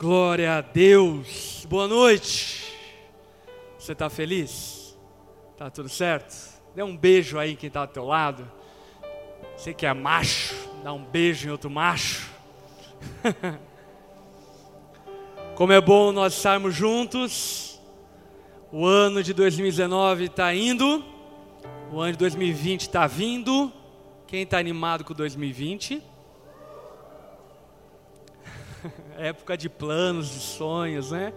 Glória a Deus. Boa noite. Você está feliz? Tá tudo certo? Dê um beijo aí quem está ao teu lado. Você que é macho, dá um beijo em outro macho. Como é bom nós estarmos juntos. O ano de 2019 está indo. O ano de 2020 está vindo. Quem está animado com 2020? Época de planos, de sonhos, né?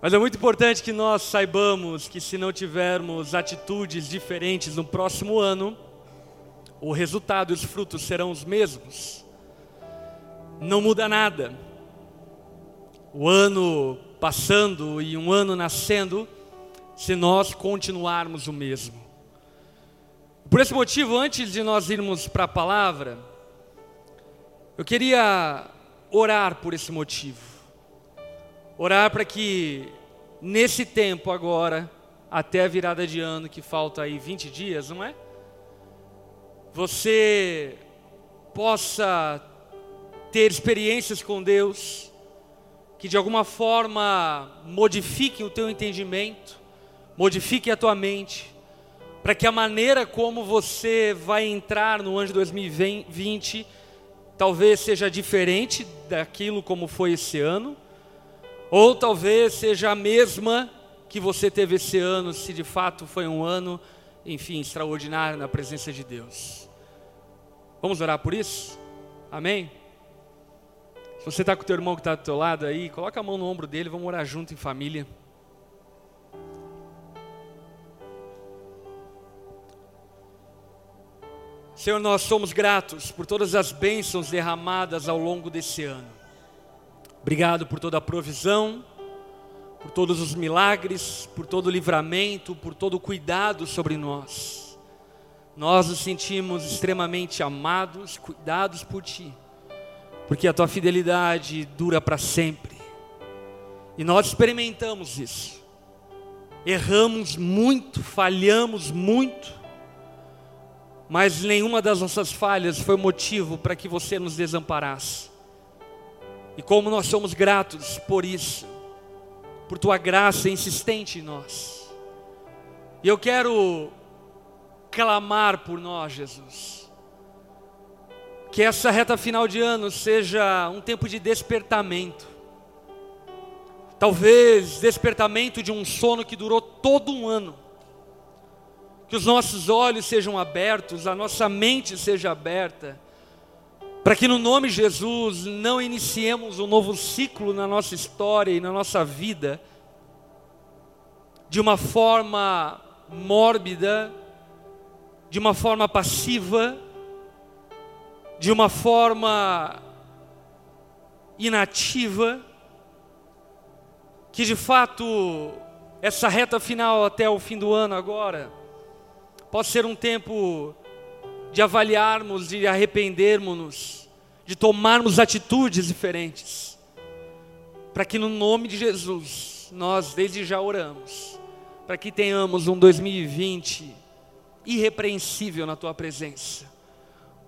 Mas é muito importante que nós saibamos que se não tivermos atitudes diferentes no próximo ano, o resultado e os frutos serão os mesmos. Não muda nada. O ano passando e um ano nascendo, se nós continuarmos o mesmo. Por esse motivo, antes de nós irmos para a palavra, eu queria orar por esse motivo. Orar para que nesse tempo agora, até a virada de ano, que falta aí 20 dias, não é? Você possa ter experiências com Deus que de alguma forma modifiquem o teu entendimento, modifiquem a tua mente, para que a maneira como você vai entrar no ano de 2020 talvez seja diferente daquilo como foi esse ano, ou talvez seja a mesma que você teve esse ano, se de fato foi um ano, enfim, extraordinário na presença de Deus. Vamos orar por isso? Amém? Se você está com o teu irmão que está do teu lado aí, coloca a mão no ombro dele, vamos orar junto em família. Senhor, nós somos gratos por todas as bênçãos derramadas ao longo desse ano. Obrigado por toda a provisão, por todos os milagres, por todo o livramento, por todo o cuidado sobre nós. Nós nos sentimos extremamente amados, cuidados por Ti, porque a Tua fidelidade dura para sempre. E nós experimentamos isso. Erramos muito, falhamos muito, mas nenhuma das nossas falhas foi motivo para que você nos desamparasse. E como nós somos gratos por isso, por tua graça insistente em nós. E eu quero clamar por nós, Jesus. Que essa reta final de ano seja um tempo de despertamento. Talvez despertamento de um sono que durou todo um ano que os nossos olhos sejam abertos, a nossa mente seja aberta, para que no nome de Jesus não iniciemos um novo ciclo na nossa história e na nossa vida de uma forma mórbida, de uma forma passiva, de uma forma inativa, que de fato essa reta final até o fim do ano agora Pode ser um tempo de avaliarmos, de arrependermos-nos, de tomarmos atitudes diferentes, para que no nome de Jesus nós desde já oramos, para que tenhamos um 2020 irrepreensível na tua presença.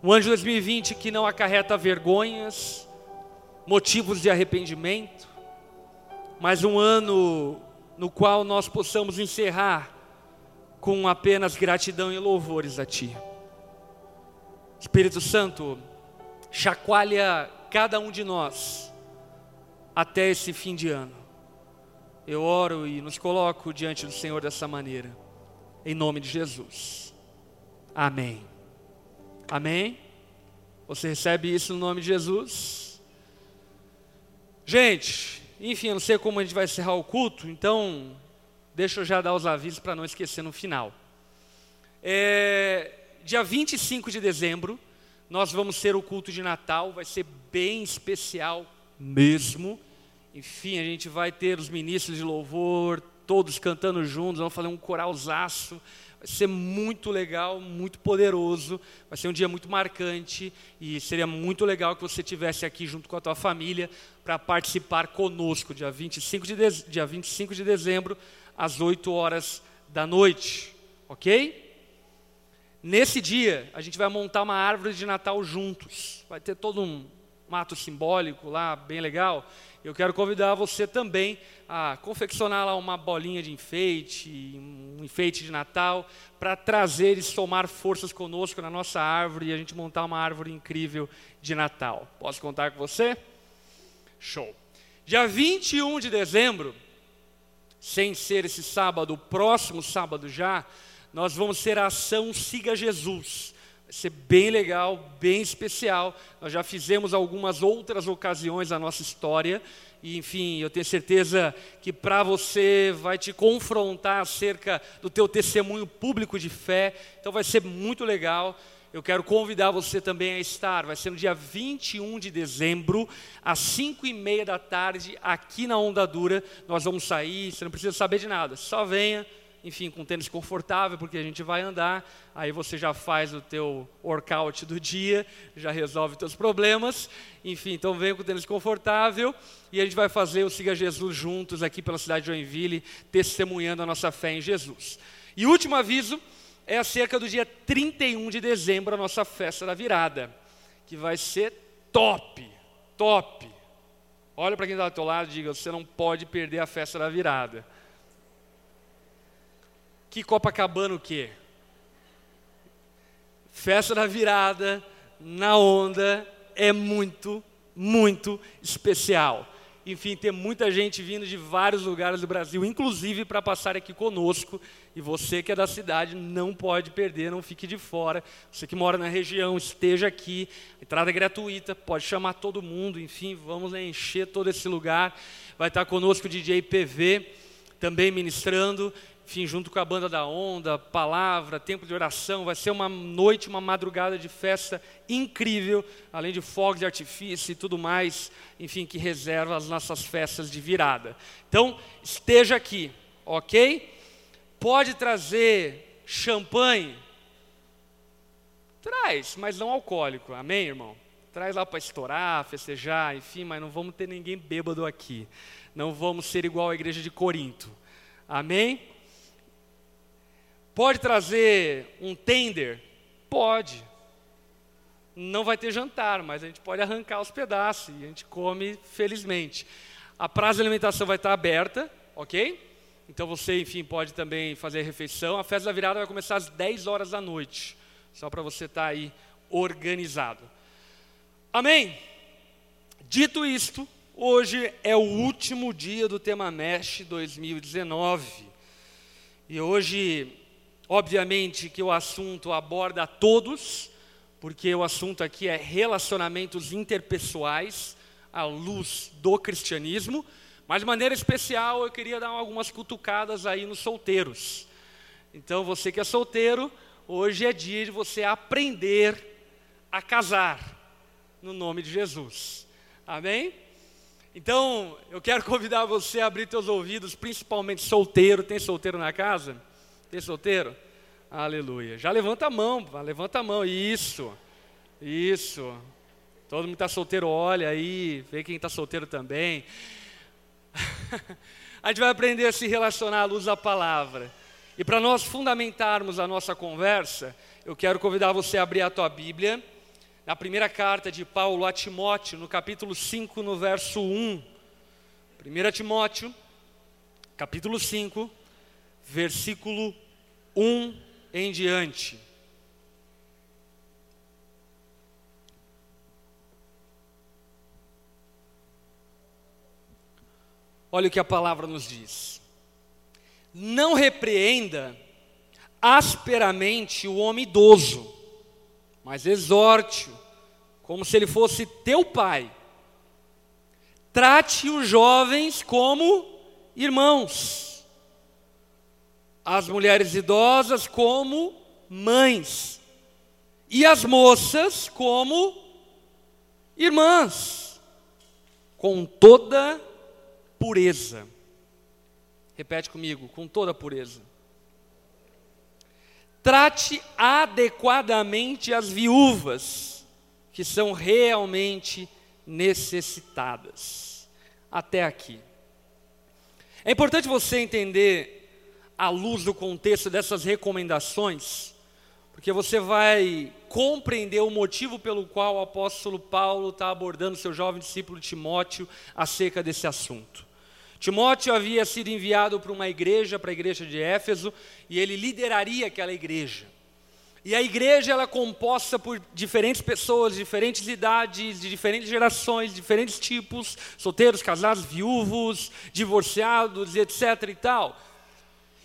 Um ano de 2020 que não acarreta vergonhas, motivos de arrependimento, mas um ano no qual nós possamos encerrar com apenas gratidão e louvores a Ti. Espírito Santo, chacoalha cada um de nós até esse fim de ano. Eu oro e nos coloco diante do Senhor dessa maneira, em nome de Jesus. Amém. Amém. Você recebe isso no nome de Jesus? Gente, enfim, eu não sei como a gente vai encerrar o culto, então deixa eu já dar os avisos para não esquecer no final. É, dia 25 de dezembro, nós vamos ter o culto de Natal, vai ser bem especial mesmo. Enfim, a gente vai ter os ministros de louvor, todos cantando juntos, vamos fazer um coralzaço. Vai ser muito legal, muito poderoso, vai ser um dia muito marcante e seria muito legal que você estivesse aqui junto com a tua família para participar conosco, dia 25 de, de, dia 25 de dezembro, às 8 horas da noite, ok? Nesse dia, a gente vai montar uma árvore de Natal juntos. Vai ter todo um um ato simbólico lá, bem legal. Eu quero convidar você também a confeccionar lá uma bolinha de enfeite, um enfeite de Natal, para trazer e somar forças conosco na nossa árvore e a gente montar uma árvore incrível de Natal. Posso contar com você? Show. Dia 21 de dezembro, sem ser esse sábado, o próximo sábado já, nós vamos ter a ação Siga Jesus. Vai ser bem legal, bem especial. Nós já fizemos algumas outras ocasiões na nossa história. E, enfim, eu tenho certeza que para você vai te confrontar acerca do teu testemunho público de fé. Então vai ser muito legal. Eu quero convidar você também a estar. Vai ser no dia 21 de dezembro, às 5 e meia da tarde, aqui na Onda Dura. Nós vamos sair, você não precisa saber de nada. Só venha, enfim, com tênis confortável, porque a gente vai andar, aí você já faz o teu workout do dia, já resolve os teus problemas, enfim, então venha com tênis confortável, e a gente vai fazer o Siga Jesus juntos aqui pela cidade de Joinville, testemunhando a nossa fé em Jesus. E último aviso, é acerca do dia 31 de dezembro, a nossa festa da virada, que vai ser top, top. Olha para quem está do teu lado e diga, você não pode perder a festa da virada. Que Copacabana o quê? Festa da virada, na onda, é muito, muito especial. Enfim, tem muita gente vindo de vários lugares do Brasil, inclusive para passar aqui conosco. E você que é da cidade não pode perder, não fique de fora. Você que mora na região, esteja aqui. entrada é gratuita, pode chamar todo mundo. Enfim, vamos encher todo esse lugar. Vai estar conosco o DJ PV também ministrando enfim, junto com a banda da onda, palavra, tempo de oração, vai ser uma noite, uma madrugada de festa incrível, além de fogos de artifício e tudo mais, enfim, que reserva as nossas festas de virada. Então, esteja aqui, ok? Pode trazer champanhe? Traz, mas não alcoólico, amém, irmão? Traz lá para estourar, festejar, enfim, mas não vamos ter ninguém bêbado aqui. Não vamos ser igual à igreja de Corinto. Amém? Pode trazer um tender? Pode. Não vai ter jantar, mas a gente pode arrancar os pedaços e a gente come felizmente. A praça de alimentação vai estar aberta, ok? Então você, enfim, pode também fazer a refeição. A festa da virada vai começar às 10 horas da noite, só para você estar aí organizado. Amém? Dito isto, hoje é o último dia do tema Mesh 2019. E hoje Obviamente que o assunto aborda a todos, porque o assunto aqui é relacionamentos interpessoais à luz do cristianismo, mas de maneira especial eu queria dar algumas cutucadas aí nos solteiros. Então você que é solteiro, hoje é dia de você aprender a casar no nome de Jesus. Amém? Então, eu quero convidar você a abrir teus ouvidos, principalmente solteiro. Tem solteiro na casa? Tem solteiro? Aleluia. Já levanta a mão, levanta a mão. Isso, isso. Todo mundo está solteiro, olha aí, vê quem está solteiro também. a gente vai aprender a se relacionar à luz da palavra. E para nós fundamentarmos a nossa conversa, eu quero convidar você a abrir a tua Bíblia, na primeira carta de Paulo a Timóteo, no capítulo 5, no verso 1. 1 Timóteo, capítulo 5, versículo 1 em diante. Olha o que a palavra nos diz. Não repreenda asperamente o homem idoso, mas exorte-o, como se ele fosse teu pai. Trate os jovens como irmãos as mulheres idosas como mães e as moças como irmãs, com toda pureza. Repete comigo, com toda pureza. Trate adequadamente as viúvas que são realmente necessitadas. Até aqui. É importante você entender à luz do contexto dessas recomendações, porque você vai compreender o motivo pelo qual o apóstolo Paulo está abordando seu jovem discípulo Timóteo acerca desse assunto. Timóteo havia sido enviado para uma igreja, para a igreja de Éfeso, e ele lideraria aquela igreja. E a igreja ela é composta por diferentes pessoas, diferentes idades, de diferentes gerações, diferentes tipos, solteiros, casados, viúvos, divorciados, etc. e tal.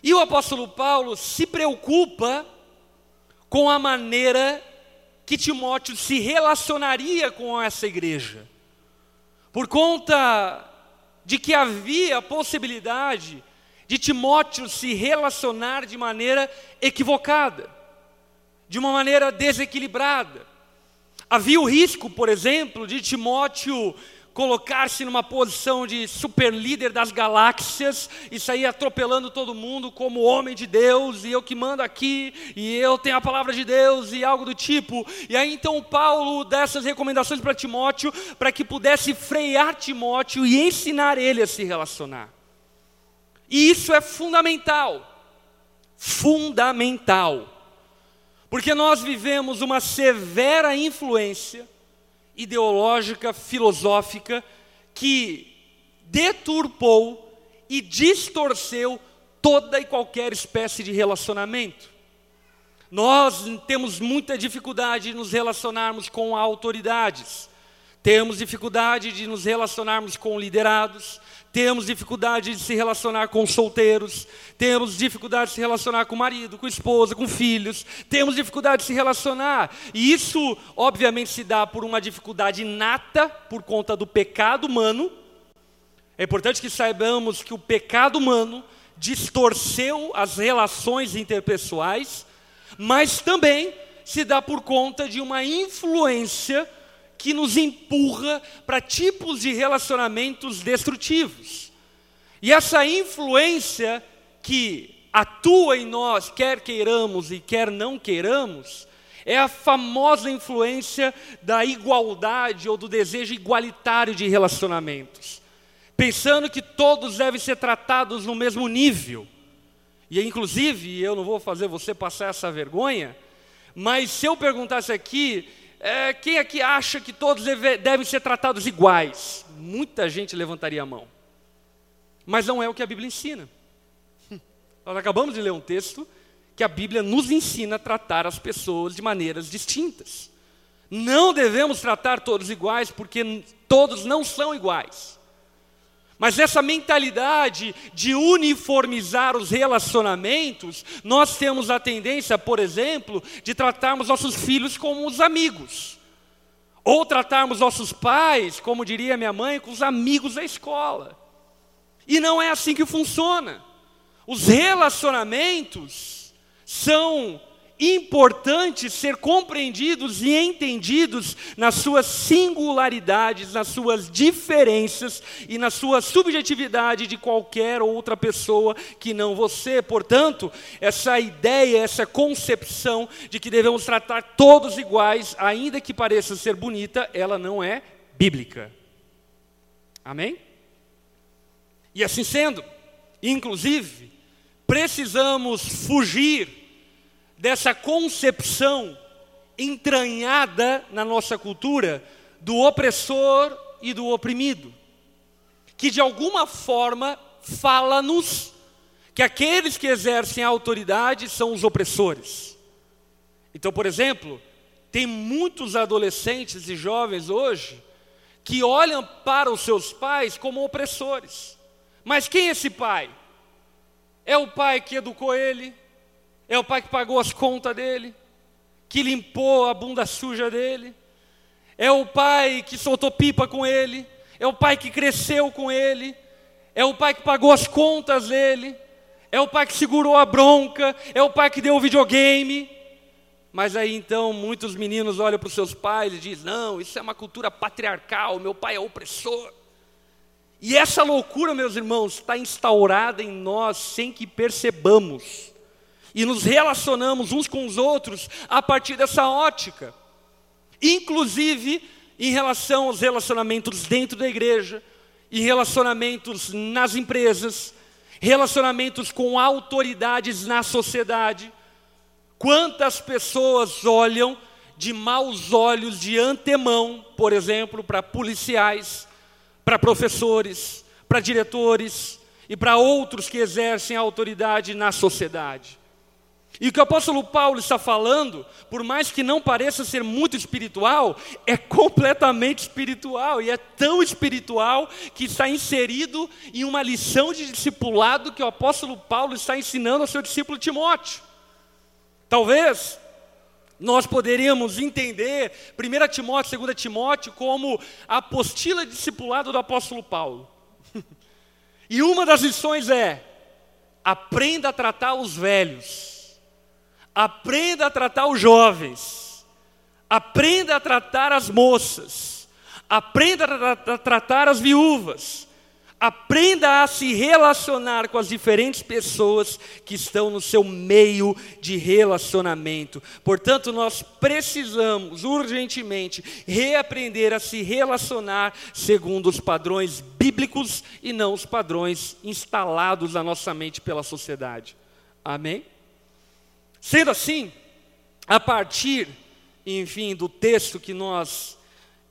E o apóstolo Paulo se preocupa com a maneira que Timóteo se relacionaria com essa igreja. Por conta de que havia a possibilidade de Timóteo se relacionar de maneira equivocada, de uma maneira desequilibrada. Havia o risco, por exemplo, de Timóteo colocar-se numa posição de super líder das galáxias e sair atropelando todo mundo como homem de Deus, e eu que mando aqui, e eu tenho a palavra de Deus, e algo do tipo. E aí então Paulo dá essas recomendações para Timóteo, para que pudesse frear Timóteo e ensinar ele a se relacionar. E isso é fundamental. Fundamental. Porque nós vivemos uma severa influência ideológica, filosófica, que deturpou e distorceu toda e qualquer espécie de relacionamento. Nós temos muita dificuldade de nos relacionarmos com autoridades, temos dificuldade de nos relacionarmos com liderados, temos dificuldade de se relacionar com solteiros, temos dificuldade de se relacionar com marido, com esposa, com filhos, temos dificuldade de se relacionar. E isso, obviamente, se dá por uma dificuldade inata por conta do pecado humano. É importante que saibamos que o pecado humano distorceu as relações interpessoais, mas também se dá por conta de uma influência que nos empurra para tipos de relacionamentos destrutivos. E essa influência que atua em nós, quer queiramos e quer não queiramos, é a famosa influência da igualdade ou do desejo igualitário de relacionamentos. Pensando que todos devem ser tratados no mesmo nível. E inclusive, eu não vou fazer você passar essa vergonha, mas se eu perguntasse aqui, é, quem aqui acha que todos deve, devem ser tratados iguais? Muita gente levantaria a mão. Mas não é o que a Bíblia ensina. Nós acabamos de ler um texto que a Bíblia nos ensina a tratar as pessoas de maneiras distintas. Não devemos tratar todos iguais, porque todos não são iguais. Mas essa mentalidade de uniformizar os relacionamentos, nós temos a tendência, por exemplo, de tratarmos nossos filhos como os amigos. Ou tratarmos nossos pais, como diria minha mãe, com os amigos da escola. E não é assim que funciona. Os relacionamentos são importantes ser compreendidos e entendidos nas suas singularidades, nas suas diferenças e na sua subjetividade de qualquer outra pessoa que não você. Portanto, essa ideia, essa concepção de que devemos tratar todos iguais, ainda que pareça ser bonita, ela não é bíblica. Amém? E assim sendo, inclusive, precisamos fugir dessa concepção entranhada na nossa cultura do opressor e do oprimido, que de alguma forma fala-nos que aqueles que exercem a autoridade são os opressores. Então, por exemplo, tem muitos adolescentes e jovens hoje que olham para os seus pais como opressores. Mas quem é esse pai? É o pai que educou ele, é o pai que pagou as contas dele, que limpou a bunda suja dele. É o pai que soltou pipa com ele. É o pai que cresceu com ele. É o pai que pagou as contas dele. É o pai que segurou a bronca. É o pai que deu o videogame. Mas aí então muitos meninos olham para os seus pais e dizem: Não, isso é uma cultura patriarcal, meu pai é opressor. E essa loucura, meus irmãos, está instaurada em nós sem que percebamos e nos relacionamos uns com os outros a partir dessa ótica. Inclusive em relação aos relacionamentos dentro da igreja, e relacionamentos nas empresas, relacionamentos com autoridades na sociedade. Quantas pessoas olham de maus olhos de antemão, por exemplo, para policiais, para professores, para diretores e para outros que exercem autoridade na sociedade. E o que o apóstolo Paulo está falando, por mais que não pareça ser muito espiritual, é completamente espiritual e é tão espiritual que está inserido em uma lição de discipulado que o apóstolo Paulo está ensinando ao seu discípulo Timóteo. Talvez nós poderíamos entender 1 Timóteo, 2 Timóteo como a apostila discipulado do apóstolo Paulo. e uma das lições é: aprenda a tratar os velhos Aprenda a tratar os jovens. Aprenda a tratar as moças. Aprenda a tratar as viúvas. Aprenda a se relacionar com as diferentes pessoas que estão no seu meio de relacionamento. Portanto, nós precisamos urgentemente reaprender a se relacionar segundo os padrões bíblicos e não os padrões instalados na nossa mente pela sociedade. Amém? Sendo assim, a partir, enfim, do texto que nós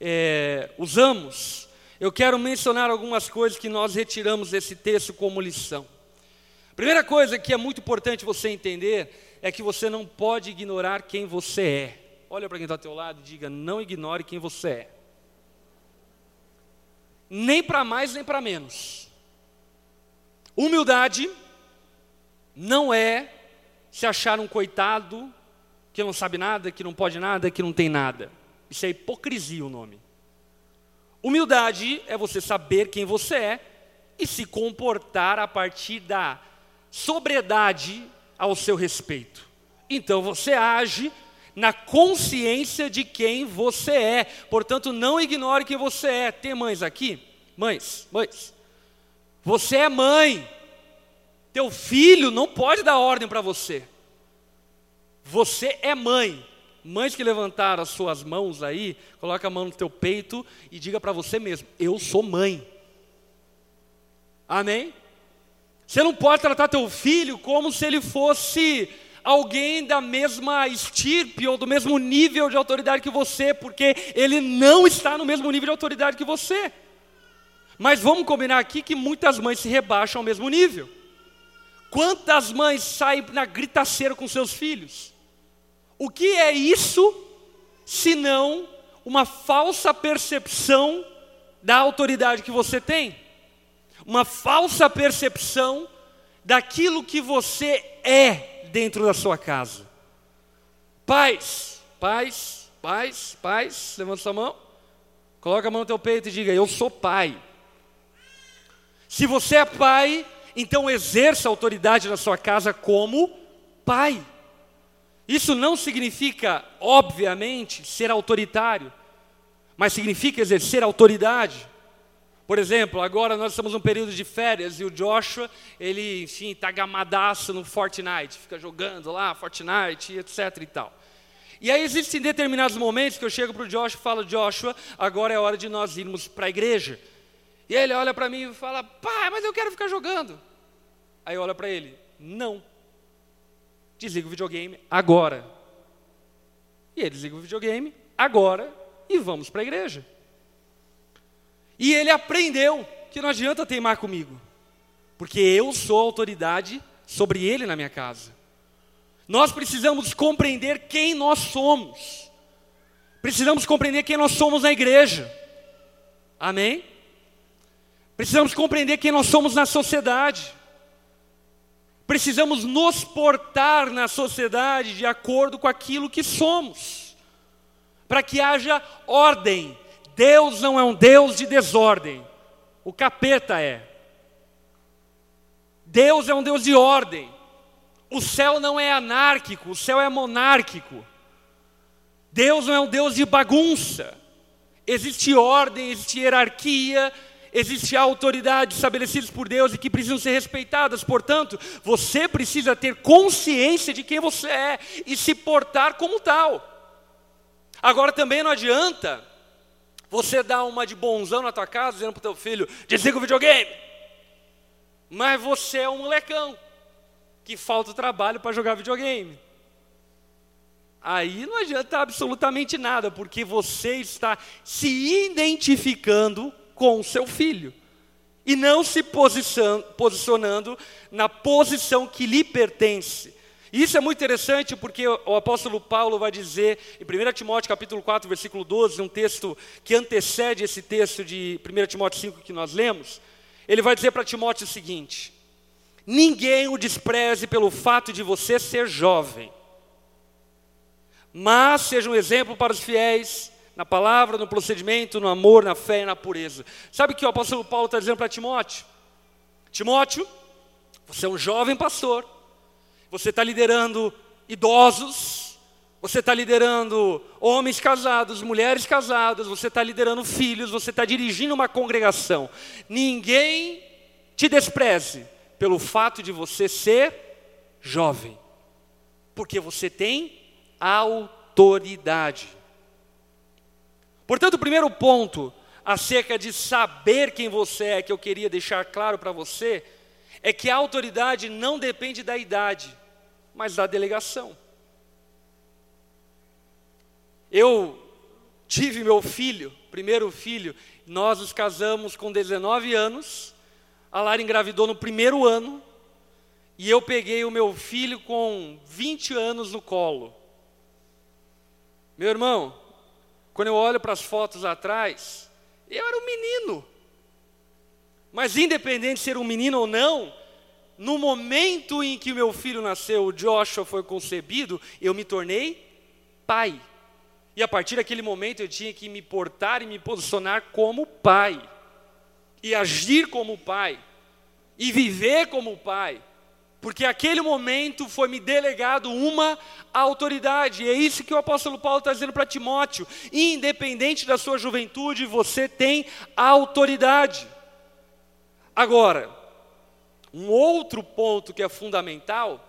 é, usamos, eu quero mencionar algumas coisas que nós retiramos desse texto como lição. Primeira coisa que é muito importante você entender é que você não pode ignorar quem você é. Olha para quem está ao teu lado e diga: não ignore quem você é. Nem para mais nem para menos. Humildade não é se achar um coitado que não sabe nada, que não pode nada, que não tem nada. Isso é hipocrisia o nome. Humildade é você saber quem você é e se comportar a partir da sobriedade ao seu respeito. Então você age na consciência de quem você é. Portanto, não ignore quem você é. Tem mães aqui? Mães, mães. Você é mãe. Teu filho não pode dar ordem para você. Você é mãe. Mães que levantaram as suas mãos aí, coloca a mão no teu peito e diga para você mesmo: Eu sou mãe. Amém? Você não pode tratar teu filho como se ele fosse alguém da mesma estirpe ou do mesmo nível de autoridade que você, porque ele não está no mesmo nível de autoridade que você. Mas vamos combinar aqui que muitas mães se rebaixam ao mesmo nível. Quantas mães saem na gritaceira com seus filhos? O que é isso, senão uma falsa percepção da autoridade que você tem? Uma falsa percepção daquilo que você é dentro da sua casa. Pais, pais, pais, pais, levanta sua mão, coloca a mão no teu peito e diga: Eu sou pai. Se você é pai, então exerça autoridade na sua casa como pai. Isso não significa, obviamente, ser autoritário, mas significa exercer autoridade. Por exemplo, agora nós estamos num período de férias e o Joshua, ele, enfim, está gamadaço no Fortnite, fica jogando lá, Fortnite, etc e tal. E aí existem determinados momentos que eu chego para o Joshua e falo, Joshua, agora é hora de nós irmos para a igreja. E ele olha para mim e fala: Pai, mas eu quero ficar jogando. Aí olha para ele: Não. Desliga o videogame agora. E ele desliga o videogame agora e vamos para a igreja. E ele aprendeu que não adianta teimar comigo, porque eu sou autoridade sobre ele na minha casa. Nós precisamos compreender quem nós somos. Precisamos compreender quem nós somos na igreja. Amém? Precisamos compreender quem nós somos na sociedade. Precisamos nos portar na sociedade de acordo com aquilo que somos, para que haja ordem. Deus não é um Deus de desordem, o capeta é. Deus é um Deus de ordem. O céu não é anárquico, o céu é monárquico. Deus não é um Deus de bagunça. Existe ordem, existe hierarquia, Existem autoridades estabelecidas por Deus e que precisam ser respeitadas, portanto, você precisa ter consciência de quem você é e se portar como tal. Agora também não adianta você dar uma de bonzão na tua casa, dizendo para o teu filho, desliga o videogame. Mas você é um molecão que falta trabalho para jogar videogame. aí não adianta absolutamente nada, porque você está se identificando com o seu filho e não se posicionando na posição que lhe pertence. E isso é muito interessante porque o apóstolo Paulo vai dizer em 1 Timóteo capítulo 4, versículo 12, um texto que antecede esse texto de 1 Timóteo 5 que nós lemos, ele vai dizer para Timóteo o seguinte: Ninguém o despreze pelo fato de você ser jovem, mas seja um exemplo para os fiéis na palavra, no procedimento, no amor, na fé e na pureza. Sabe o que o apóstolo Paulo está dizendo para Timóteo? Timóteo, você é um jovem pastor, você está liderando idosos, você está liderando homens casados, mulheres casadas, você está liderando filhos, você está dirigindo uma congregação. Ninguém te despreze pelo fato de você ser jovem, porque você tem autoridade. Portanto, o primeiro ponto acerca de saber quem você é, que eu queria deixar claro para você, é que a autoridade não depende da idade, mas da delegação. Eu tive meu filho, primeiro filho, nós nos casamos com 19 anos, a Lara engravidou no primeiro ano, e eu peguei o meu filho com 20 anos no colo. Meu irmão, quando eu olho para as fotos atrás, eu era um menino. Mas independente de ser um menino ou não, no momento em que meu filho nasceu, o Joshua foi concebido, eu me tornei pai. E a partir daquele momento eu tinha que me portar e me posicionar como pai. E agir como pai. E viver como pai porque aquele momento foi me delegado uma autoridade, e é isso que o apóstolo Paulo está dizendo para Timóteo: independente da sua juventude, você tem autoridade. Agora, um outro ponto que é fundamental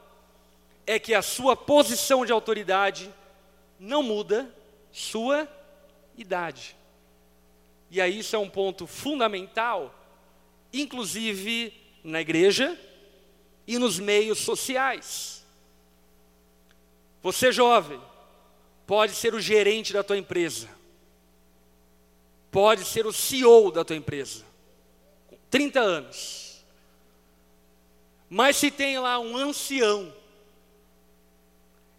é que a sua posição de autoridade não muda sua idade. E aí isso é um ponto fundamental, inclusive na igreja e nos meios sociais. Você jovem, pode ser o gerente da tua empresa, pode ser o CEO da tua empresa, com 30 anos. Mas se tem lá um ancião,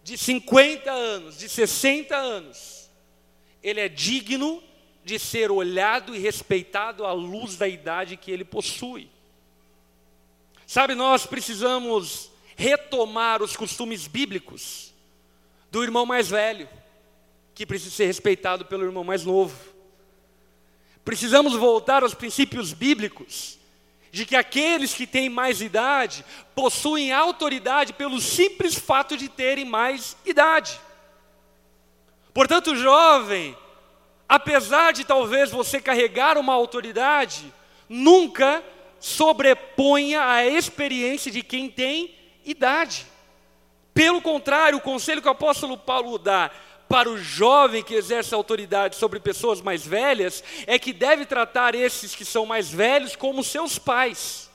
de 50 anos, de 60 anos, ele é digno de ser olhado e respeitado à luz da idade que ele possui. Sabe, nós precisamos retomar os costumes bíblicos do irmão mais velho, que precisa ser respeitado pelo irmão mais novo. Precisamos voltar aos princípios bíblicos de que aqueles que têm mais idade possuem autoridade pelo simples fato de terem mais idade. Portanto, jovem, apesar de talvez você carregar uma autoridade, nunca sobreponha a experiência de quem tem idade. Pelo contrário, o conselho que o apóstolo Paulo dá para o jovem que exerce autoridade sobre pessoas mais velhas é que deve tratar esses que são mais velhos como seus pais,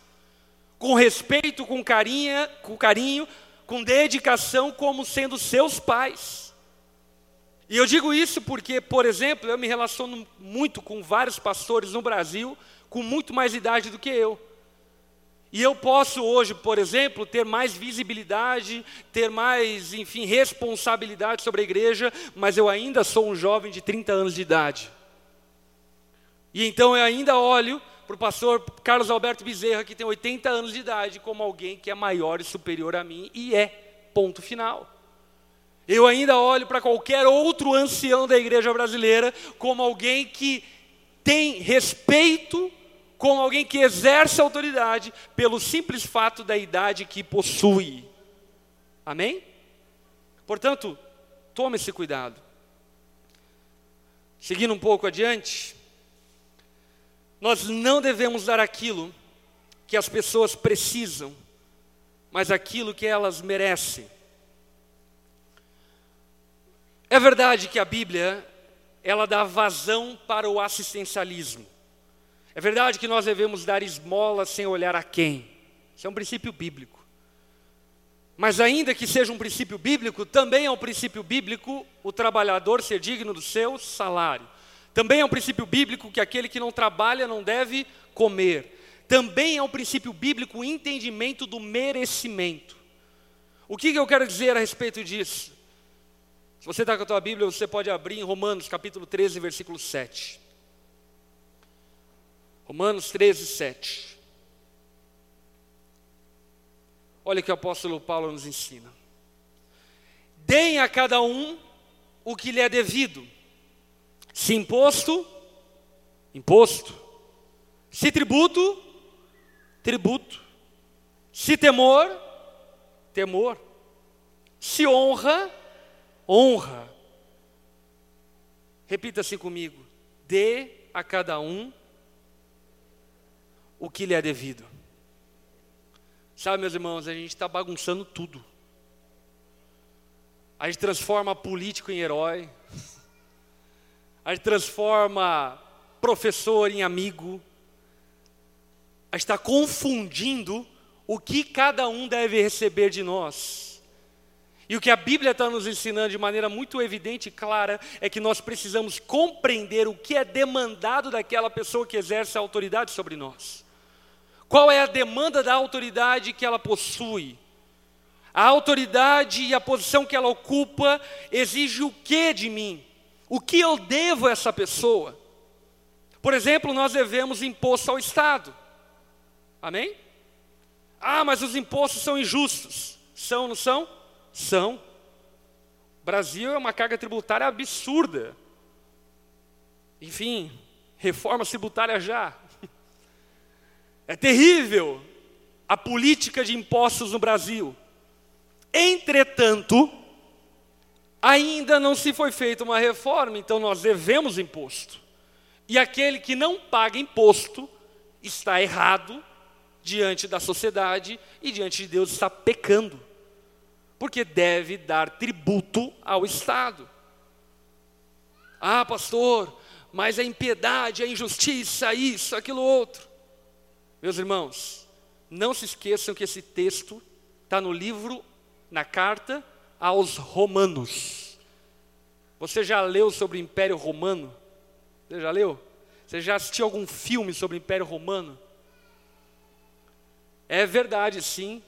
com respeito, com, carinha, com carinho, com dedicação, como sendo seus pais. E eu digo isso porque, por exemplo, eu me relaciono muito com vários pastores no Brasil com muito mais idade do que eu. E eu posso hoje, por exemplo, ter mais visibilidade, ter mais, enfim, responsabilidade sobre a igreja, mas eu ainda sou um jovem de 30 anos de idade. E então eu ainda olho para o pastor Carlos Alberto Bezerra, que tem 80 anos de idade, como alguém que é maior e superior a mim, e é, ponto final. Eu ainda olho para qualquer outro ancião da igreja brasileira como alguém que tem respeito com alguém que exerce autoridade pelo simples fato da idade que possui. Amém? Portanto, tome esse cuidado. Seguindo um pouco adiante, nós não devemos dar aquilo que as pessoas precisam, mas aquilo que elas merecem. É verdade que a Bíblia, ela dá vazão para o assistencialismo. É verdade que nós devemos dar esmola sem olhar a quem. Isso é um princípio bíblico. Mas ainda que seja um princípio bíblico, também é um princípio bíblico o trabalhador ser digno do seu salário. Também é um princípio bíblico que aquele que não trabalha não deve comer. Também é um princípio bíblico o entendimento do merecimento. O que, eu quero dizer a respeito disso? Se você está com a tua Bíblia, você pode abrir em Romanos capítulo 13, versículo 7. Romanos 13, 7. Olha o que o apóstolo Paulo nos ensina. Deem a cada um o que lhe é devido. Se imposto, imposto. Se tributo, tributo. Se temor, temor. Se honra, honra. Repita assim comigo: dê a cada um o que lhe é devido. Sabe, meus irmãos, a gente está bagunçando tudo. A gente transforma político em herói. A gente transforma professor em amigo. A gente está confundindo o que cada um deve receber de nós. E o que a Bíblia está nos ensinando de maneira muito evidente e clara é que nós precisamos compreender o que é demandado daquela pessoa que exerce a autoridade sobre nós. Qual é a demanda da autoridade que ela possui? A autoridade e a posição que ela ocupa exige o que de mim? O que eu devo a essa pessoa? Por exemplo, nós devemos imposto ao Estado. Amém? Ah, mas os impostos são injustos. São, não são? São. O Brasil é uma carga tributária absurda. Enfim, reforma tributária já. É terrível a política de impostos no Brasil. Entretanto, ainda não se foi feita uma reforma, então nós devemos imposto. E aquele que não paga imposto está errado diante da sociedade e diante de Deus está pecando. Porque deve dar tributo ao Estado. Ah, pastor, mas a impiedade, a injustiça, isso, aquilo outro. Meus irmãos, não se esqueçam que esse texto está no livro, na carta aos Romanos. Você já leu sobre o Império Romano? Você já leu? Você já assistiu algum filme sobre o Império Romano? É verdade, sim,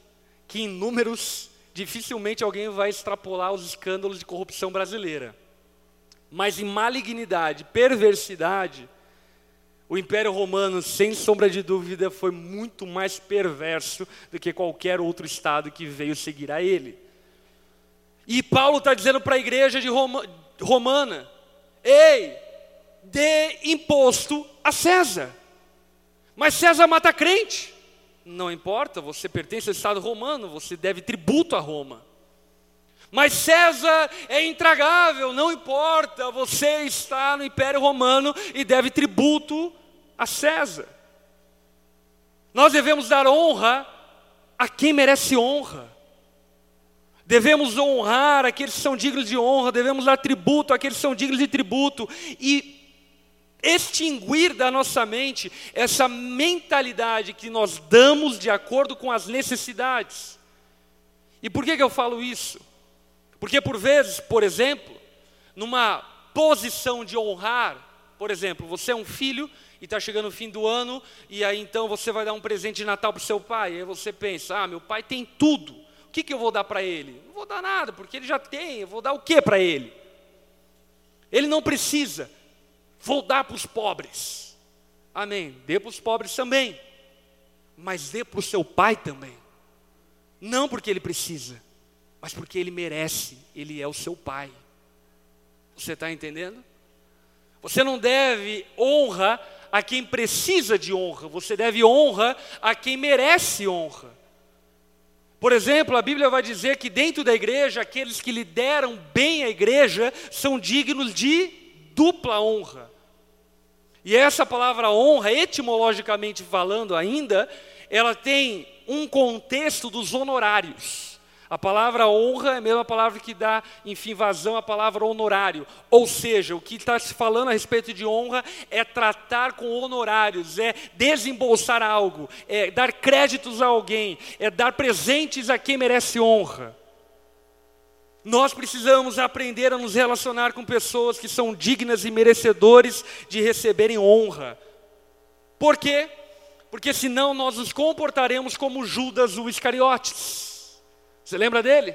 que em números dificilmente alguém vai extrapolar os escândalos de corrupção brasileira. Mas em malignidade, perversidade, o Império Romano, sem sombra de dúvida, foi muito mais perverso do que qualquer outro estado que veio seguir a ele. E Paulo está dizendo para a igreja de Roma, romana: ei, dê imposto a César. Mas César mata crente. Não importa, você pertence ao Estado romano, você deve tributo a Roma. Mas César é intragável, não importa, você está no Império Romano e deve tributo a César. Nós devemos dar honra a quem merece honra. Devemos honrar aqueles que são dignos de honra, devemos dar tributo àqueles que são dignos de tributo e extinguir da nossa mente essa mentalidade que nós damos de acordo com as necessidades. E por que, que eu falo isso? Porque por vezes, por exemplo, numa posição de honrar, por exemplo, você é um filho e está chegando o fim do ano, e aí então você vai dar um presente de Natal para o seu pai, e aí você pensa, ah, meu pai tem tudo, o que, que eu vou dar para ele? Não vou dar nada, porque ele já tem, eu vou dar o que para ele? Ele não precisa, vou dar para os pobres, amém, dê para os pobres também, mas dê para o seu pai também, não porque ele precisa, mas porque ele merece, ele é o seu pai, você está entendendo? Você não deve honra a quem precisa de honra, você deve honra a quem merece honra. Por exemplo, a Bíblia vai dizer que dentro da igreja, aqueles que lideram bem a igreja são dignos de dupla honra. E essa palavra honra, etimologicamente falando ainda, ela tem um contexto dos honorários. A palavra honra é a mesma palavra que dá, enfim, vazão à palavra honorário. Ou seja, o que está se falando a respeito de honra é tratar com honorários, é desembolsar algo, é dar créditos a alguém, é dar presentes a quem merece honra. Nós precisamos aprender a nos relacionar com pessoas que são dignas e merecedores de receberem honra. Por quê? Porque senão nós nos comportaremos como Judas o Iscariotes. Você lembra dele?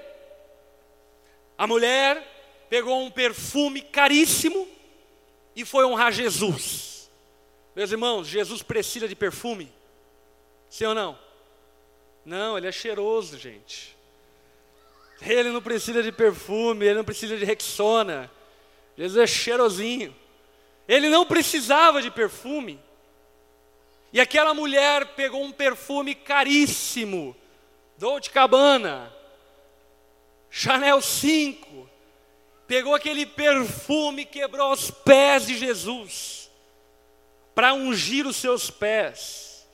A mulher pegou um perfume caríssimo e foi honrar Jesus. Meus irmãos, Jesus precisa de perfume? Sim ou não? Não, ele é cheiroso, gente. Ele não precisa de perfume, ele não precisa de Rexona. Jesus é cheirosinho. Ele não precisava de perfume. E aquela mulher pegou um perfume caríssimo, Dolce Cabana, Chanel 5, pegou aquele perfume, quebrou os pés de Jesus, para ungir os seus pés,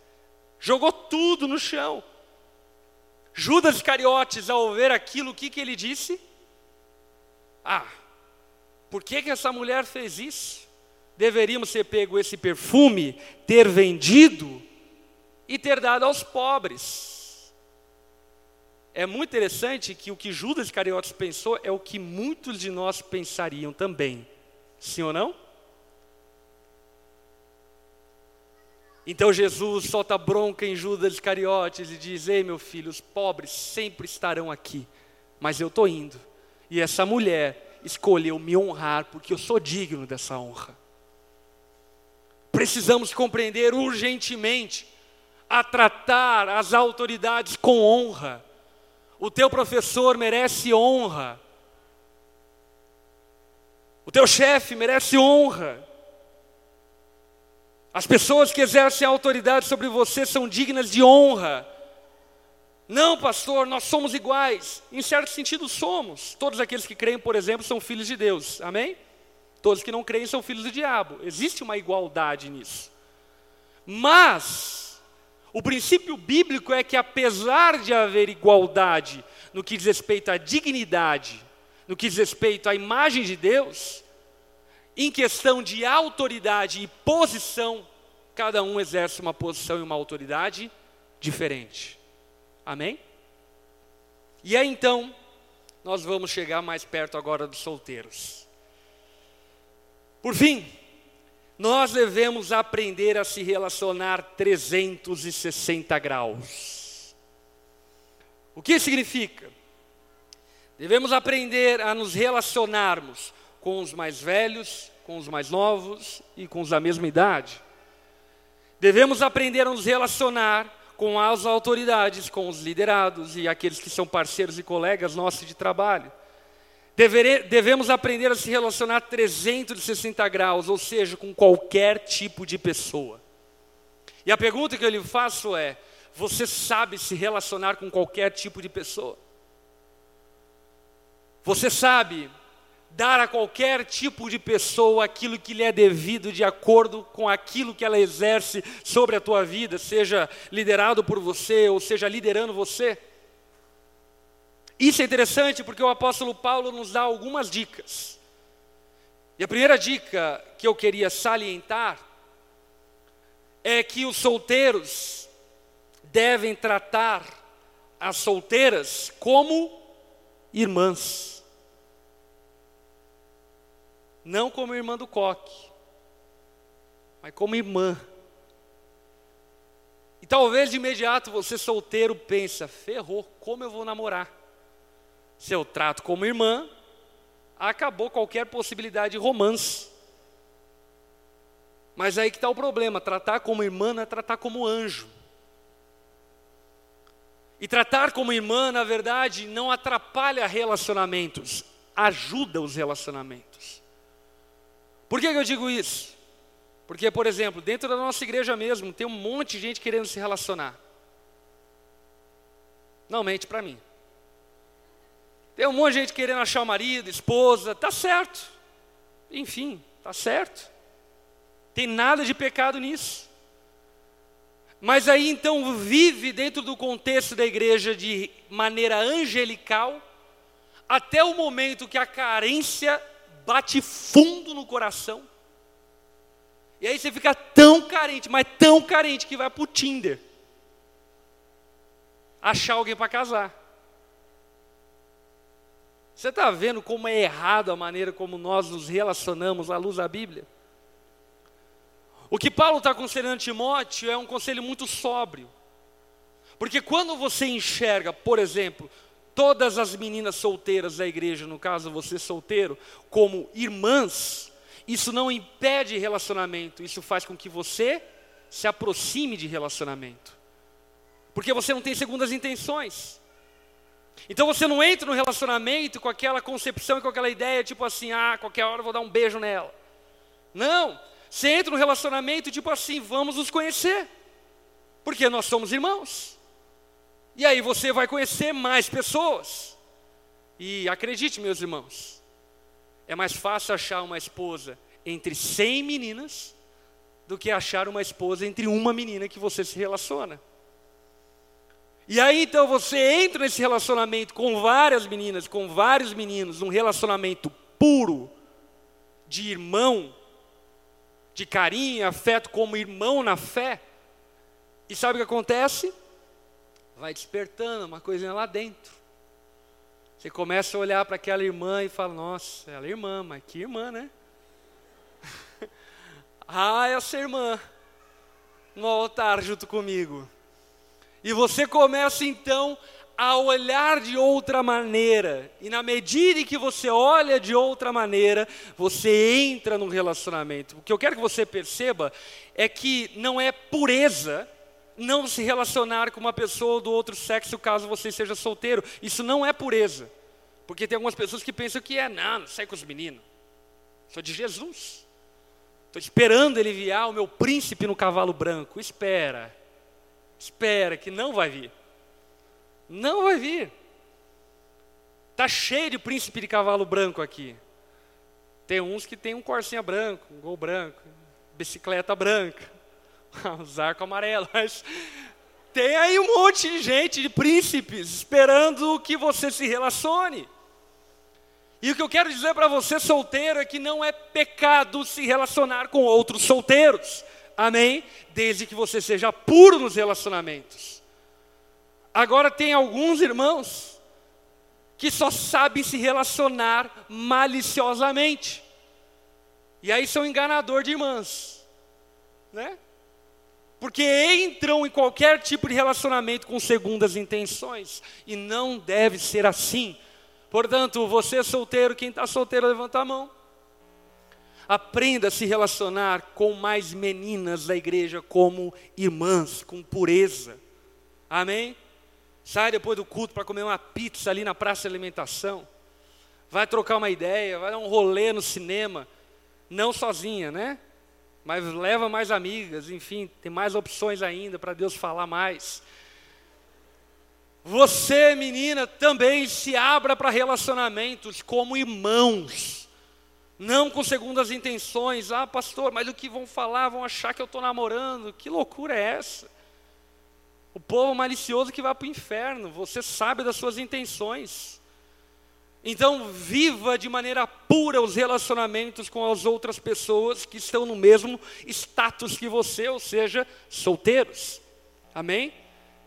jogou tudo no chão. Judas Cariotes, ao ver aquilo, o que, que ele disse? Ah, por que, que essa mulher fez isso? Deveríamos ter pego esse perfume, ter vendido e ter dado aos pobres é muito interessante que o que Judas Iscariotes pensou é o que muitos de nós pensariam também. Sim ou não? Então Jesus solta bronca em Judas Iscariotes e diz: Ei, meu filho, os pobres sempre estarão aqui, mas eu estou indo. E essa mulher escolheu me honrar porque eu sou digno dessa honra. Precisamos compreender urgentemente a tratar as autoridades com honra o teu professor merece honra. O teu chefe merece honra. As pessoas que exercem autoridade sobre você são dignas de honra. Não, pastor, nós somos iguais. Em certo sentido, somos. Todos aqueles que creem, por exemplo, são filhos de Deus. Amém? Todos que não creem são filhos do diabo. Existe uma igualdade nisso. Mas, o princípio bíblico é que, apesar de haver igualdade no que diz respeito à dignidade, no que diz respeito à imagem de Deus, em questão de autoridade e posição, cada um exerce uma posição e uma autoridade diferente. Amém? E aí então, nós vamos chegar mais perto agora dos solteiros. Por fim, nós devemos aprender a se relacionar 360 graus. O que significa? Devemos aprender a nos relacionarmos com os mais velhos, com os mais novos e com os da mesma idade. Devemos aprender a nos relacionar com as autoridades, com os liderados e aqueles que são parceiros e colegas nossos de trabalho. Devere, devemos aprender a se relacionar 360 graus, ou seja, com qualquer tipo de pessoa. E a pergunta que eu lhe faço é: você sabe se relacionar com qualquer tipo de pessoa? Você sabe dar a qualquer tipo de pessoa aquilo que lhe é devido de acordo com aquilo que ela exerce sobre a tua vida, seja liderado por você ou seja liderando você? Isso é interessante porque o apóstolo Paulo nos dá algumas dicas. E a primeira dica que eu queria salientar é que os solteiros devem tratar as solteiras como irmãs. Não como irmã do coque, mas como irmã. E talvez de imediato você solteiro pensa, ferrou, como eu vou namorar? Se eu trato como irmã, acabou qualquer possibilidade de romance. Mas aí que está o problema: tratar como irmã não é tratar como anjo. E tratar como irmã, na verdade, não atrapalha relacionamentos, ajuda os relacionamentos. Por que, que eu digo isso? Porque, por exemplo, dentro da nossa igreja mesmo, tem um monte de gente querendo se relacionar. Não mente para mim. Tem um monte de gente querendo achar o marido, esposa, tá certo. Enfim, tá certo. Tem nada de pecado nisso. Mas aí então vive dentro do contexto da igreja de maneira angelical, até o momento que a carência bate fundo no coração. E aí você fica tão carente, mas tão carente que vai para o Tinder achar alguém para casar. Você está vendo como é errado a maneira como nós nos relacionamos à luz da Bíblia? O que Paulo está aconselhando Timóteo é um conselho muito sóbrio. Porque quando você enxerga, por exemplo, todas as meninas solteiras da igreja, no caso você solteiro, como irmãs, isso não impede relacionamento, isso faz com que você se aproxime de relacionamento. Porque você não tem segundas intenções. Então você não entra no relacionamento com aquela concepção e com aquela ideia, tipo assim, ah, qualquer hora eu vou dar um beijo nela. Não, você entra no relacionamento tipo assim, vamos nos conhecer. Porque nós somos irmãos. E aí você vai conhecer mais pessoas. E acredite, meus irmãos, é mais fácil achar uma esposa entre 100 meninas do que achar uma esposa entre uma menina que você se relaciona. E aí então você entra nesse relacionamento com várias meninas, com vários meninos, um relacionamento puro, de irmão, de carinho, afeto como irmão na fé. E sabe o que acontece? Vai despertando uma coisinha lá dentro. Você começa a olhar para aquela irmã e fala: Nossa, ela é irmã, mas que irmã, né? ah, essa irmã no altar junto comigo. E você começa então a olhar de outra maneira. E na medida em que você olha de outra maneira, você entra num relacionamento. O que eu quero que você perceba é que não é pureza não se relacionar com uma pessoa do outro sexo caso você seja solteiro. Isso não é pureza. Porque tem algumas pessoas que pensam que é, não, não sai com os meninos. Sou de Jesus. Estou esperando ele enviar o meu príncipe no cavalo branco. Espera. Espera, que não vai vir. Não vai vir. Está cheio de príncipe de cavalo branco aqui. Tem uns que tem um corsinha branco, um gol branco, bicicleta branca, uns arcos amarelos, mas tem aí um monte de gente, de príncipes, esperando que você se relacione. E o que eu quero dizer para você, solteiro, é que não é pecado se relacionar com outros solteiros. Amém? Desde que você seja puro nos relacionamentos. Agora tem alguns irmãos que só sabem se relacionar maliciosamente. E aí são enganador de irmãs, né? Porque entram em qualquer tipo de relacionamento com segundas intenções e não deve ser assim. Portanto, você solteiro, quem está solteiro, levanta a mão. Aprenda a se relacionar com mais meninas da igreja como irmãs, com pureza. Amém? Sai depois do culto para comer uma pizza ali na praça de alimentação. Vai trocar uma ideia, vai dar um rolê no cinema. Não sozinha, né? Mas leva mais amigas, enfim, tem mais opções ainda para Deus falar mais. Você, menina, também se abra para relacionamentos como irmãos não com segundas intenções. Ah, pastor, mas o que vão falar? Vão achar que eu estou namorando. Que loucura é essa? O povo malicioso que vai para o inferno. Você sabe das suas intenções. Então, viva de maneira pura os relacionamentos com as outras pessoas que estão no mesmo status que você, ou seja, solteiros. Amém?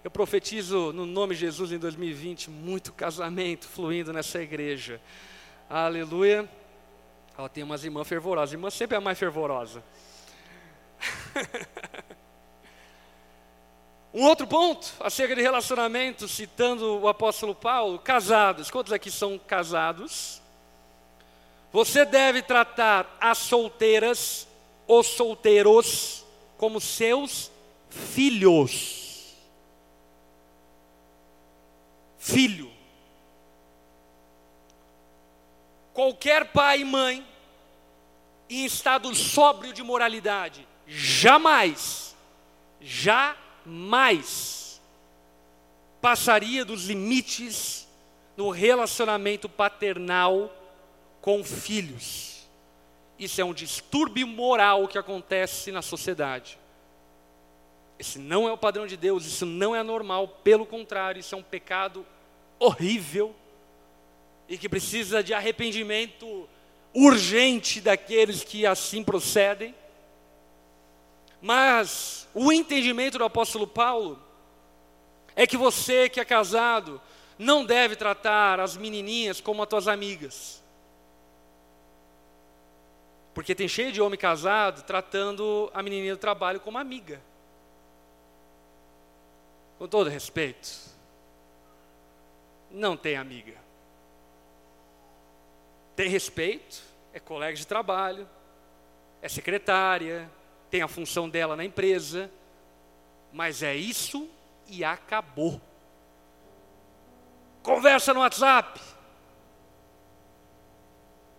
Eu profetizo no nome de Jesus em 2020 muito casamento fluindo nessa igreja. Aleluia. Ela tem umas irmãs fervorosas. Irmã sempre é a mais fervorosa. um outro ponto acerca de relacionamento, citando o apóstolo Paulo, casados. Quantos aqui são casados? Você deve tratar as solteiras, os solteiros, como seus filhos. Filho. Qualquer pai e mãe em estado sóbrio de moralidade jamais, jamais passaria dos limites no relacionamento paternal com filhos. Isso é um distúrbio moral que acontece na sociedade. Esse não é o padrão de Deus, isso não é normal, pelo contrário, isso é um pecado horrível e que precisa de arrependimento urgente daqueles que assim procedem. Mas o entendimento do apóstolo Paulo é que você que é casado não deve tratar as menininhas como as tuas amigas. Porque tem cheio de homem casado tratando a menininha do trabalho como amiga. Com todo respeito, não tem amiga. Tem respeito, é colega de trabalho, é secretária, tem a função dela na empresa, mas é isso e acabou. Conversa no WhatsApp.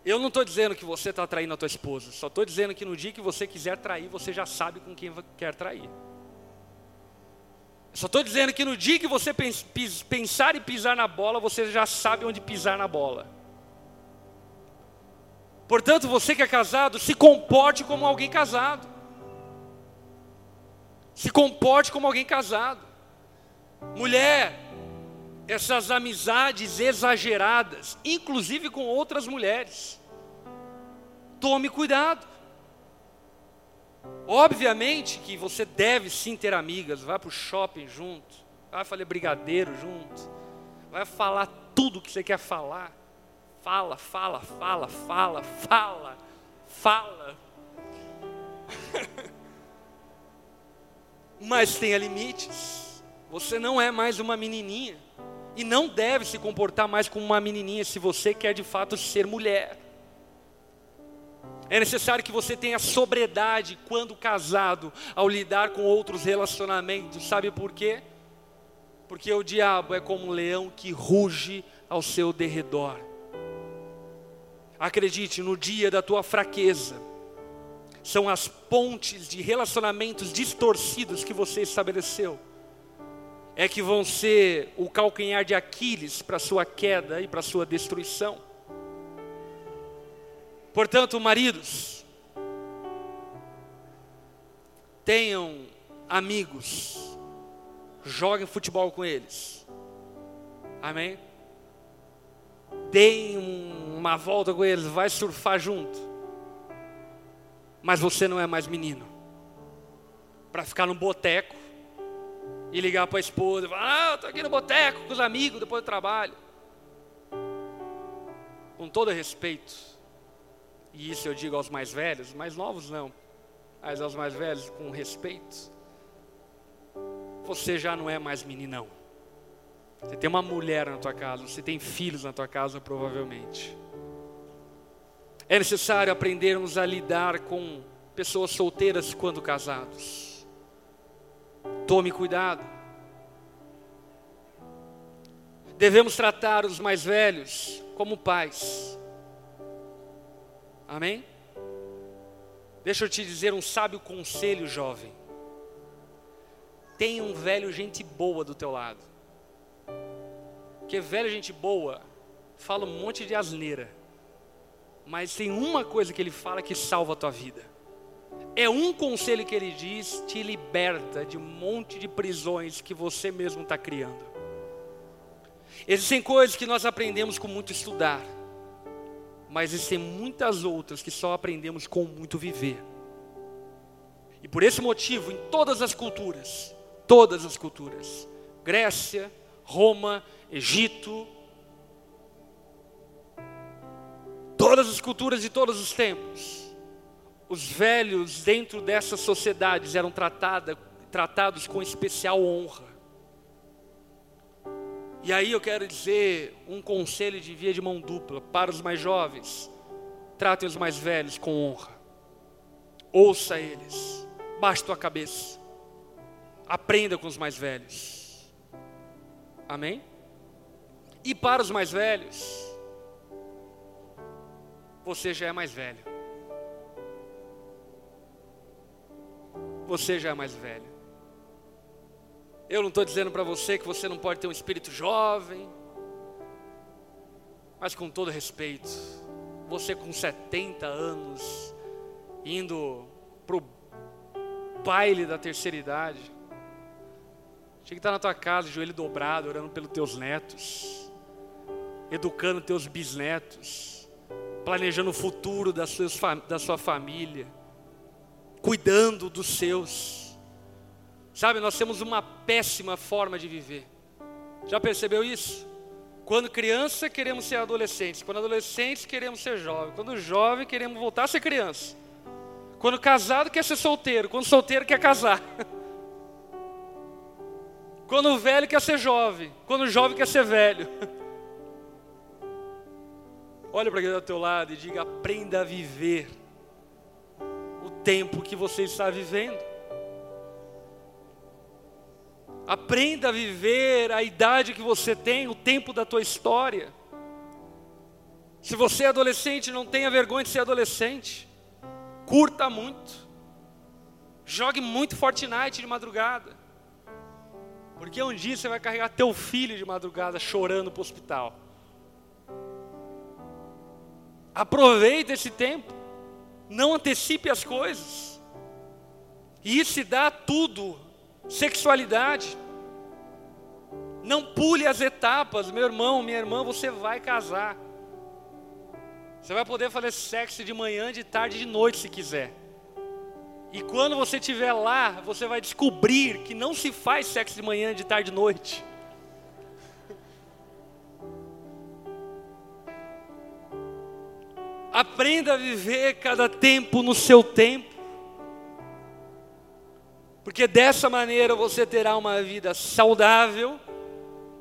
Eu não estou dizendo que você está traindo a tua esposa, só estou dizendo que no dia que você quiser trair, você já sabe com quem quer trair. Só estou dizendo que no dia que você pensar e pisar na bola, você já sabe onde pisar na bola. Portanto, você que é casado, se comporte como alguém casado. Se comporte como alguém casado. Mulher, essas amizades exageradas, inclusive com outras mulheres, tome cuidado. Obviamente que você deve sim ter amigas, vai para o shopping junto, vai fazer brigadeiro junto, vai falar tudo que você quer falar. Fala, fala, fala, fala, fala, fala. Mas tenha limites. Você não é mais uma menininha. E não deve se comportar mais como uma menininha se você quer de fato ser mulher. É necessário que você tenha sobriedade quando casado, ao lidar com outros relacionamentos. Sabe por quê? Porque o diabo é como um leão que ruge ao seu derredor. Acredite, no dia da tua fraqueza, são as pontes de relacionamentos distorcidos que você estabeleceu, é que vão ser o calcanhar de Aquiles para sua queda e para sua destruição. Portanto, maridos, tenham amigos, joguem futebol com eles. Amém? Deem uma volta com eles, vai surfar junto. Mas você não é mais menino. Para ficar no boteco e ligar para a esposa e falar: Ah, estou aqui no boteco com os amigos depois do trabalho. Com todo respeito, e isso eu digo aos mais velhos, mais novos não, mas aos mais velhos com respeito, você já não é mais meninão. Você tem uma mulher na tua casa, você tem filhos na tua casa, provavelmente. É necessário aprendermos a lidar com pessoas solteiras quando casados. Tome cuidado. Devemos tratar os mais velhos como pais. Amém? Deixa eu te dizer um sábio conselho, jovem. Tenha um velho gente boa do teu lado. Porque velho gente boa fala um monte de asneira. Mas tem uma coisa que ele fala que salva a tua vida. É um conselho que ele diz, te liberta de um monte de prisões que você mesmo está criando. Existem coisas que nós aprendemos com muito estudar mas existem muitas outras que só aprendemos com muito viver. E por esse motivo, em todas as culturas, todas as culturas, Grécia, Roma, Egito, todas as culturas de todos os tempos, os velhos dentro dessas sociedades eram tratada, tratados com especial honra. E aí eu quero dizer um conselho de via de mão dupla para os mais jovens: tratem os mais velhos com honra, ouça eles, baixe tua cabeça, aprenda com os mais velhos. Amém? E para os mais velhos, você já é mais velho. Você já é mais velho. Eu não estou dizendo para você que você não pode ter um espírito jovem, mas com todo respeito, você com 70 anos, indo para o baile da terceira idade, Tinha que estar na tua casa, joelho dobrado, orando pelos teus netos, educando teus bisnetos, planejando o futuro da sua, da sua família, cuidando dos seus. Sabe, nós temos uma péssima forma de viver. Já percebeu isso? Quando criança, queremos ser adolescentes. Quando adolescentes, queremos ser jovem. Quando jovem, queremos voltar a ser criança. Quando casado, quer ser solteiro. Quando solteiro, quer casar. Quando velho, quer ser jovem. Quando jovem, quer ser velho. Olha para quem está ao teu lado e diga: aprenda a viver o tempo que você está vivendo. Aprenda a viver a idade que você tem, o tempo da tua história. Se você é adolescente, não tenha vergonha de ser adolescente. Curta muito. Jogue muito Fortnite de madrugada. Porque um dia você vai carregar teu filho de madrugada chorando para o hospital. Aproveite esse tempo. Não antecipe as coisas. E isso se dá tudo Sexualidade. Não pule as etapas, meu irmão, minha irmã, você vai casar. Você vai poder fazer sexo de manhã, de tarde, de noite, se quiser. E quando você estiver lá, você vai descobrir que não se faz sexo de manhã, de tarde, de noite. Aprenda a viver cada tempo no seu tempo. Porque dessa maneira você terá uma vida saudável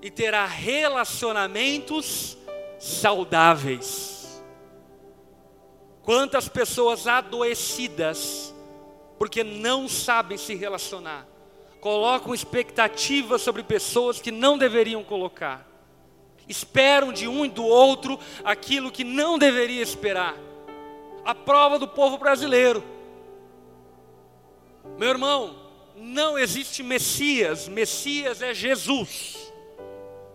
e terá relacionamentos saudáveis. Quantas pessoas adoecidas, porque não sabem se relacionar, colocam expectativas sobre pessoas que não deveriam colocar, esperam de um e do outro aquilo que não deveria esperar. A prova do povo brasileiro. Meu irmão, não existe Messias, Messias é Jesus.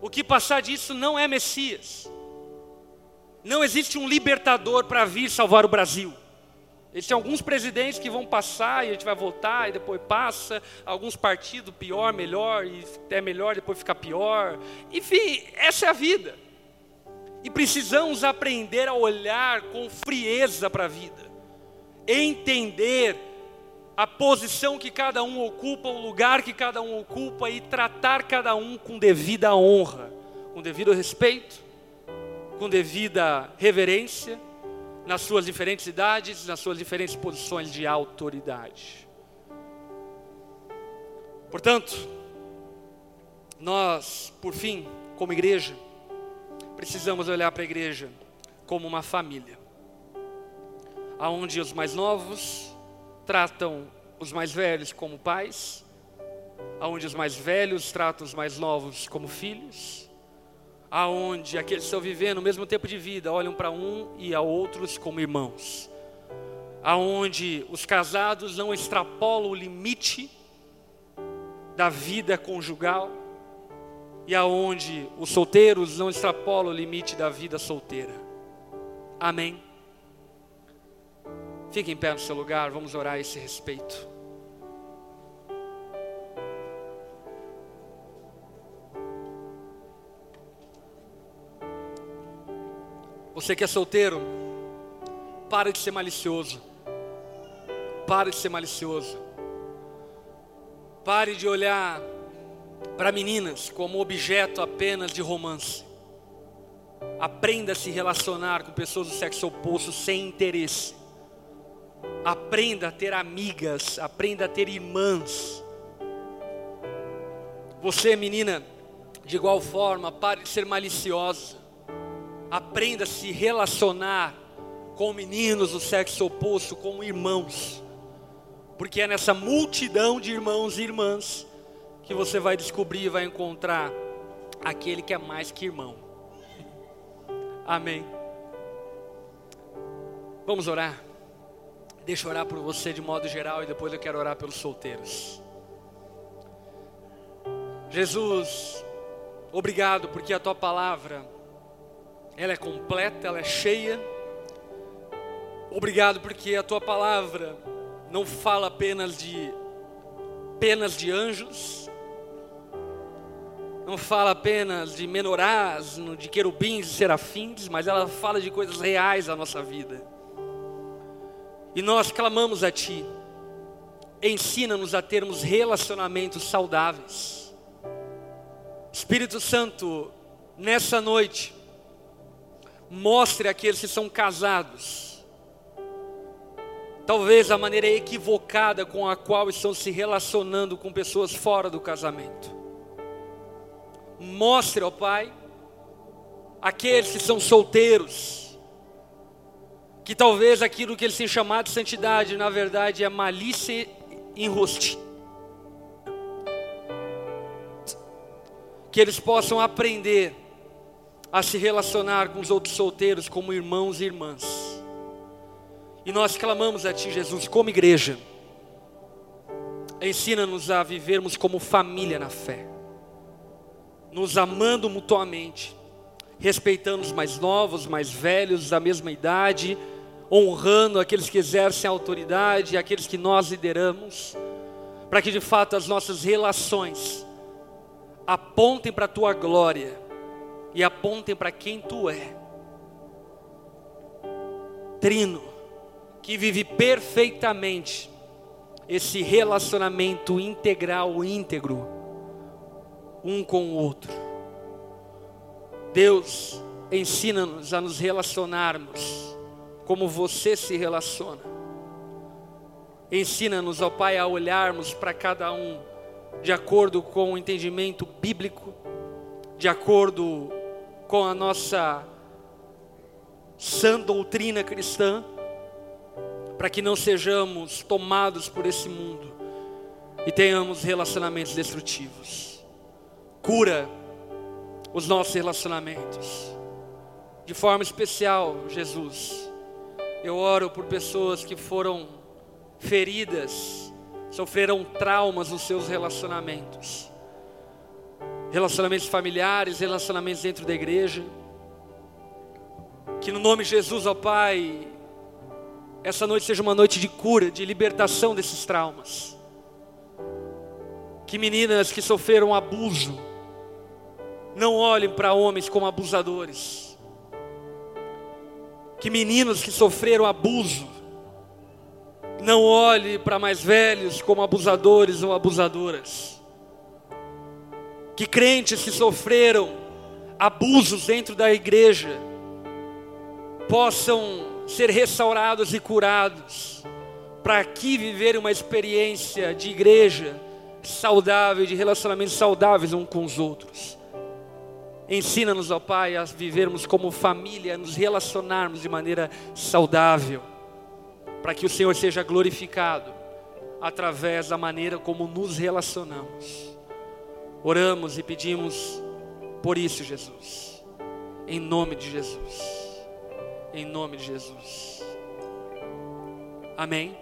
O que passar disso não é Messias. Não existe um libertador para vir salvar o Brasil. Existem alguns presidentes que vão passar e a gente vai voltar e depois passa. Alguns partidos pior, melhor, e até melhor, depois fica pior. Enfim, essa é a vida. E precisamos aprender a olhar com frieza para a vida, entender a posição que cada um ocupa, o lugar que cada um ocupa e tratar cada um com devida honra, com devido respeito, com devida reverência, nas suas diferentes idades, nas suas diferentes posições de autoridade. Portanto, nós, por fim, como igreja, precisamos olhar para a igreja como uma família, aonde os mais novos tratam os mais velhos como pais, aonde os mais velhos tratam os mais novos como filhos, aonde aqueles que estão vivendo o mesmo tempo de vida olham para um e a outros como irmãos, aonde os casados não extrapolam o limite da vida conjugal e aonde os solteiros não extrapolam o limite da vida solteira. Amém. Fique em pé no seu lugar, vamos orar a esse respeito. Você que é solteiro, para de ser malicioso. Para de ser malicioso. Pare de olhar para meninas como objeto apenas de romance. Aprenda a se relacionar com pessoas do sexo oposto sem interesse. Aprenda a ter amigas, aprenda a ter irmãs. Você, menina, de igual forma, pare de ser maliciosa. Aprenda a se relacionar com meninos do sexo oposto como irmãos. Porque é nessa multidão de irmãos e irmãs que você vai descobrir e vai encontrar aquele que é mais que irmão. Amém. Vamos orar. Deixa eu orar por você de modo geral e depois eu quero orar pelos solteiros. Jesus, obrigado porque a tua palavra ela é completa, ela é cheia. Obrigado porque a tua palavra não fala apenas de penas de anjos, não fala apenas de menorás, de querubins e serafins, mas ela fala de coisas reais da nossa vida. E nós clamamos a Ti, ensina-nos a termos relacionamentos saudáveis. Espírito Santo, nessa noite, mostre àqueles que são casados, talvez a maneira equivocada com a qual estão se relacionando com pessoas fora do casamento. Mostre, ó Pai, aqueles que são solteiros, que talvez aquilo que eles têm chamado de santidade, na verdade, é malícia enroste. Que eles possam aprender a se relacionar com os outros solteiros como irmãos e irmãs. E nós clamamos a Ti, Jesus, como igreja. Ensina-nos a vivermos como família na fé nos amando mutuamente, respeitando os mais novos, mais velhos, da mesma idade, honrando aqueles que exercem autoridade, aqueles que nós lideramos, para que de fato as nossas relações apontem para a tua glória e apontem para quem tu é. Trino, que vive perfeitamente esse relacionamento integral, íntegro um com o outro. Deus, ensina-nos a nos relacionarmos como você se relaciona. Ensina-nos, ó Pai, a olharmos para cada um de acordo com o entendimento bíblico, de acordo com a nossa sã doutrina cristã, para que não sejamos tomados por esse mundo e tenhamos relacionamentos destrutivos cura os nossos relacionamentos. De forma especial, Jesus, eu oro por pessoas que foram feridas, sofreram traumas nos seus relacionamentos. Relacionamentos familiares, relacionamentos dentro da igreja. Que no nome de Jesus, ó Pai, essa noite seja uma noite de cura, de libertação desses traumas. Que meninas que sofreram abuso, não olhem para homens como abusadores. Que meninos que sofreram abuso não olhem para mais velhos como abusadores ou abusadoras. Que crentes que sofreram abusos dentro da igreja possam ser restaurados e curados, para aqui viver uma experiência de igreja saudável, de relacionamentos saudáveis uns com os outros. Ensina-nos, ó Pai, a vivermos como família, a nos relacionarmos de maneira saudável, para que o Senhor seja glorificado através da maneira como nos relacionamos. Oramos e pedimos por isso, Jesus, em nome de Jesus, em nome de Jesus. Amém.